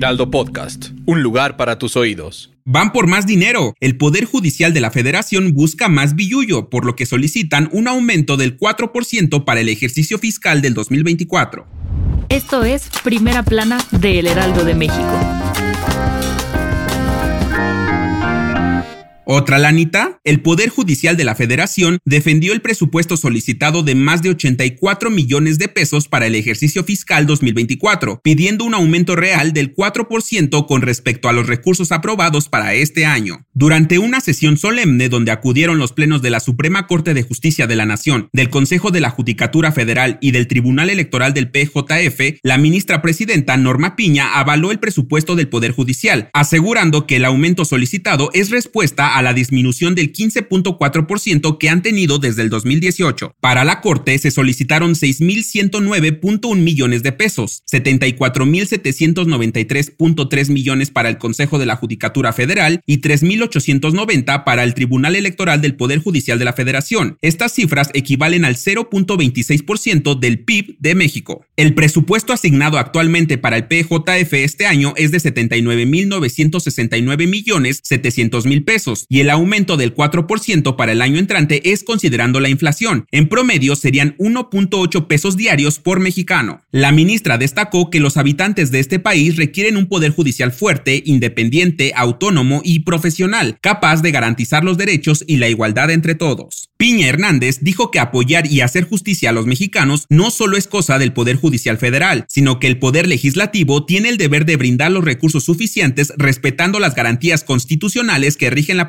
Heraldo Podcast. Un lugar para tus oídos. Van por más dinero. El Poder Judicial de la Federación busca más billullo, por lo que solicitan un aumento del 4% para el ejercicio fiscal del 2024. Esto es Primera Plana de El Heraldo de México. Otra lanita, el Poder Judicial de la Federación defendió el presupuesto solicitado de más de 84 millones de pesos para el ejercicio fiscal 2024, pidiendo un aumento real del 4% con respecto a los recursos aprobados para este año. Durante una sesión solemne donde acudieron los plenos de la Suprema Corte de Justicia de la Nación, del Consejo de la Judicatura Federal y del Tribunal Electoral del PJF, la ministra presidenta Norma Piña avaló el presupuesto del Poder Judicial, asegurando que el aumento solicitado es respuesta a la disminución del 15.4% que han tenido desde el 2018. Para la Corte se solicitaron 6.109.1 millones de pesos, 74.793.3 millones para el Consejo de la Judicatura Federal y 3.890 para el Tribunal Electoral del Poder Judicial de la Federación. Estas cifras equivalen al 0.26% del PIB de México. El presupuesto asignado actualmente para el PJF este año es de 79.969 millones 700 mil pesos y el aumento del 4% para el año entrante es considerando la inflación. En promedio serían 1.8 pesos diarios por mexicano. La ministra destacó que los habitantes de este país requieren un poder judicial fuerte, independiente, autónomo y profesional, capaz de garantizar los derechos y la igualdad entre todos. Piña Hernández dijo que apoyar y hacer justicia a los mexicanos no solo es cosa del Poder Judicial Federal, sino que el Poder Legislativo tiene el deber de brindar los recursos suficientes respetando las garantías constitucionales que rigen la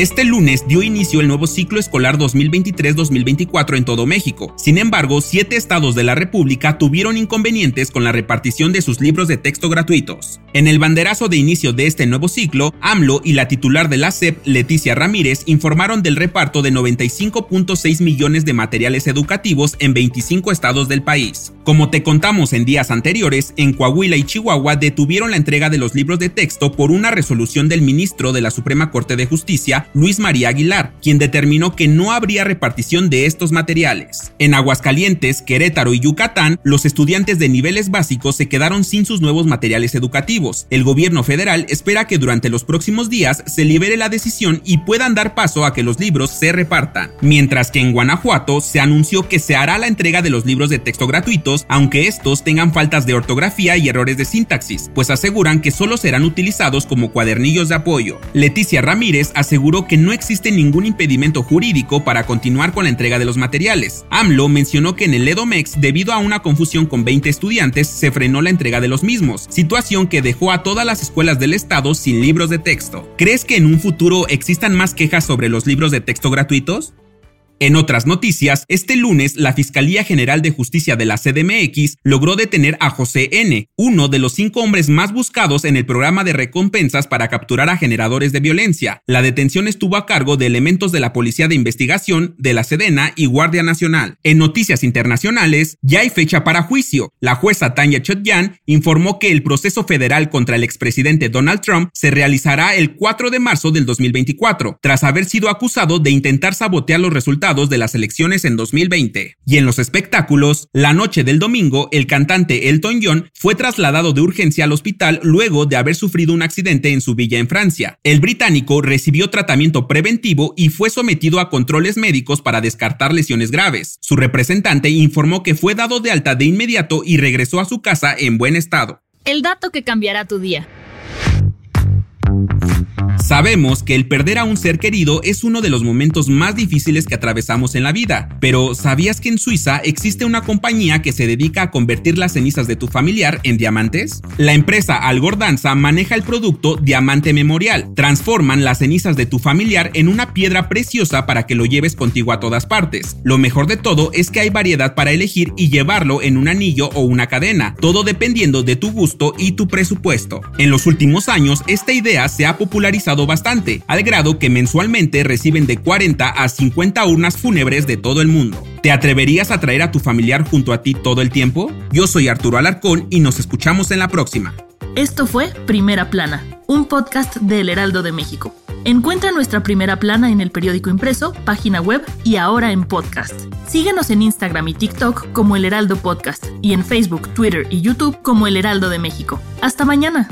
Este lunes dio inicio el nuevo ciclo escolar 2023-2024 en todo México. Sin embargo, siete estados de la República tuvieron inconvenientes con la repartición de sus libros de texto gratuitos. En el banderazo de inicio de este nuevo ciclo, AMLO y la titular de la SEP, Leticia Ramírez, informaron del reparto de 95.6 millones de materiales educativos en 25 estados del país. Como te contamos en días anteriores, en Coahuila y Chihuahua detuvieron la entrega de los libros de texto por una resolución del ministro de la Suprema Corte de Justicia, Luis María Aguilar, quien determinó que no habría repartición de estos materiales. En Aguascalientes, Querétaro y Yucatán, los estudiantes de niveles básicos se quedaron sin sus nuevos materiales educativos. El gobierno federal espera que durante los próximos días se libere la decisión y puedan dar paso a que los libros se repartan. Mientras que en Guanajuato se anunció que se hará la entrega de los libros de texto gratuitos, aunque estos tengan faltas de ortografía y errores de sintaxis, pues aseguran que solo serán utilizados como cuadernillos de apoyo. Leticia Ramírez aseguró que no existe ningún impedimento jurídico para continuar con la entrega de los materiales. AMLO mencionó que en el EDOMEX, debido a una confusión con 20 estudiantes, se frenó la entrega de los mismos, situación que dejó a todas las escuelas del estado sin libros de texto. ¿Crees que en un futuro existan más quejas sobre los libros de texto gratuitos? En otras noticias, este lunes la Fiscalía General de Justicia de la CDMX logró detener a José N., uno de los cinco hombres más buscados en el programa de recompensas para capturar a generadores de violencia. La detención estuvo a cargo de elementos de la Policía de Investigación, de la Sedena y Guardia Nacional. En noticias internacionales, ya hay fecha para juicio. La jueza Tanya Chotyan informó que el proceso federal contra el expresidente Donald Trump se realizará el 4 de marzo del 2024, tras haber sido acusado de intentar sabotear los resultados de las elecciones en 2020. Y en los espectáculos, la noche del domingo, el cantante Elton John fue trasladado de urgencia al hospital luego de haber sufrido un accidente en su villa en Francia. El británico recibió tratamiento preventivo y fue sometido a controles médicos para descartar lesiones graves. Su representante informó que fue dado de alta de inmediato y regresó a su casa en buen estado. El dato que cambiará tu día. Sabemos que el perder a un ser querido es uno de los momentos más difíciles que atravesamos en la vida, pero ¿sabías que en Suiza existe una compañía que se dedica a convertir las cenizas de tu familiar en diamantes? La empresa Algordanza maneja el producto Diamante Memorial. Transforman las cenizas de tu familiar en una piedra preciosa para que lo lleves contigo a todas partes. Lo mejor de todo es que hay variedad para elegir y llevarlo en un anillo o una cadena, todo dependiendo de tu gusto y tu presupuesto. En los últimos años, esta idea se ha popularizado bastante, al grado que mensualmente reciben de 40 a 50 urnas fúnebres de todo el mundo. ¿Te atreverías a traer a tu familiar junto a ti todo el tiempo? Yo soy Arturo Alarcón y nos escuchamos en la próxima. Esto fue Primera Plana, un podcast del Heraldo de México. Encuentra nuestra primera plana en el periódico impreso, página web y ahora en podcast. Síguenos en Instagram y TikTok como El Heraldo Podcast y en Facebook, Twitter y YouTube como El Heraldo de México. Hasta mañana.